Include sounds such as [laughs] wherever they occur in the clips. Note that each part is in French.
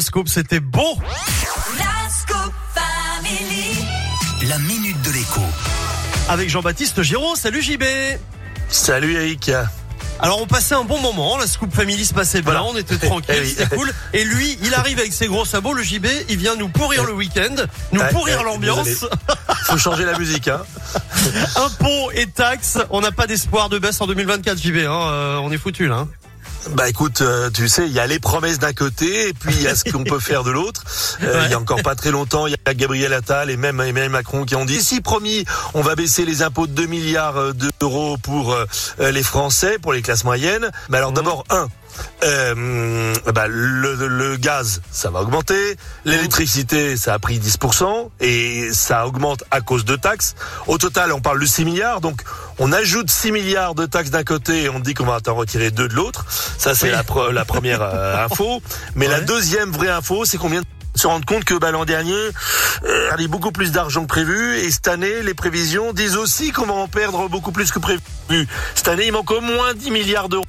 Scoop, c'était bon. La Scoop Family. La minute de l'écho. Avec Jean-Baptiste Giraud. Salut JB. Salut Eric. Alors on passait un bon moment, la Scoop Family se passait bien, Voilà. on était tranquille, [laughs] Eh oui. c'était cool. Et lui, il arrive avec ses gros sabots, le JB, il vient nous pourrir le week-end, nous pourrir l'ambiance. Faut changer la musique, hein. [laughs] Impôts et taxes, on n'a pas d'espoir de baisse en 2024 JB, hein, euh, on est foutu là. Bah écoute, euh, tu sais, il y a les promesses d'un côté et puis il y a ce [laughs] qu'on peut faire de l'autre. Euh, Il y a encore pas très longtemps, il y a Gabriel Attal et même Emmanuel Macron qui ont dit si promis, on va baisser les impôts de 2 milliards euh, d'euros pour euh, les Français, pour les classes moyennes. Mais alors d'abord un. Euh, bah, le, le gaz, ça va augmenter. L'électricité, ça a pris 10% et ça augmente à cause de taxes. Au total, on parle de 6 milliards. Donc, on ajoute 6 milliards de taxes d'un côté et on dit qu'on va en retirer 2 de l'autre. Ça, c'est Oui. la, pre- la première euh, [laughs] info. Mais la deuxième vraie info, c'est qu'on vient de se rendre compte que bah, l'an dernier, euh, il y a beaucoup plus d'argent que prévu et cette année, les prévisions disent aussi qu'on va en perdre beaucoup plus que prévu. Cette année, il manque au moins 10 milliards d'euros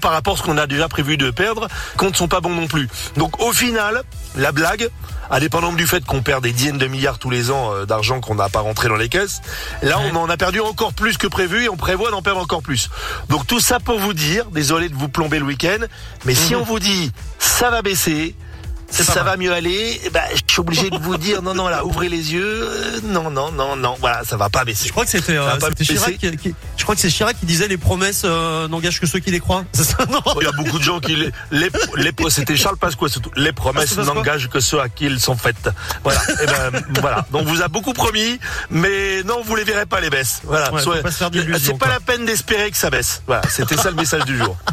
par rapport à ce qu'on a déjà prévu de perdre, qu'on ne sont pas bons non plus. Donc au final, la blague, indépendamment du fait qu'on perd des dizaines de milliards tous les ans euh, d'argent qu'on n'a pas rentré dans les caisses, là on en a perdu encore plus que prévu et on prévoit d'en perdre encore plus. Donc tout ça pour vous dire, désolé de vous plomber le week-end, mais si on vous dit ça va baisser, ça va mieux aller, eh ben, je suis obligé de vous dire non non là ouvrez les yeux, euh, non non non non voilà ça va pas baisser. Je crois que c'était euh, Chirac qui, qui- je crois que c'est Chirac qui disait les promesses euh, n'engagent que ceux qui les croient. [laughs] Ça non Il y a beaucoup de gens qui les, les, les c'était Charles Pasqua surtout. Les Ah, promesses Pasqua n'engagent que ceux à qui elles sont faites. Voilà. Et ben [laughs] voilà. Donc vous a beaucoup promis, mais non vous les verrez pas les baisses. Voilà. Ouais, c'est pas la peine d'espérer que ça baisse. Voilà. C'était ça le message du jour. [laughs]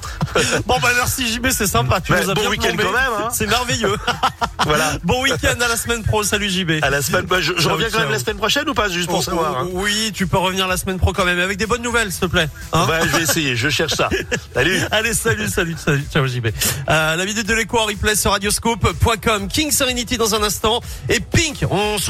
Bon bah merci JB, c'est sympa, tu nous as bon week-end quand même, hein. C'est merveilleux. [laughs] Voilà. bon week-end à la semaine pro, salut JB. À la semaine. bah, je, reviens quand même la semaine prochaine ou pas juste pour Oh, savoir. hein. Oui, tu peux revenir la semaine pro quand même, avec des bonnes nouvelles, s'il te plaît. Hein je vais essayer. Je cherche ça. [laughs] Salut. Allez, salut, salut, salut, ciao JB. Euh, la vidéo de l'écho replay sur radioscope.com. King Serenity dans un instant. Et Pink, on se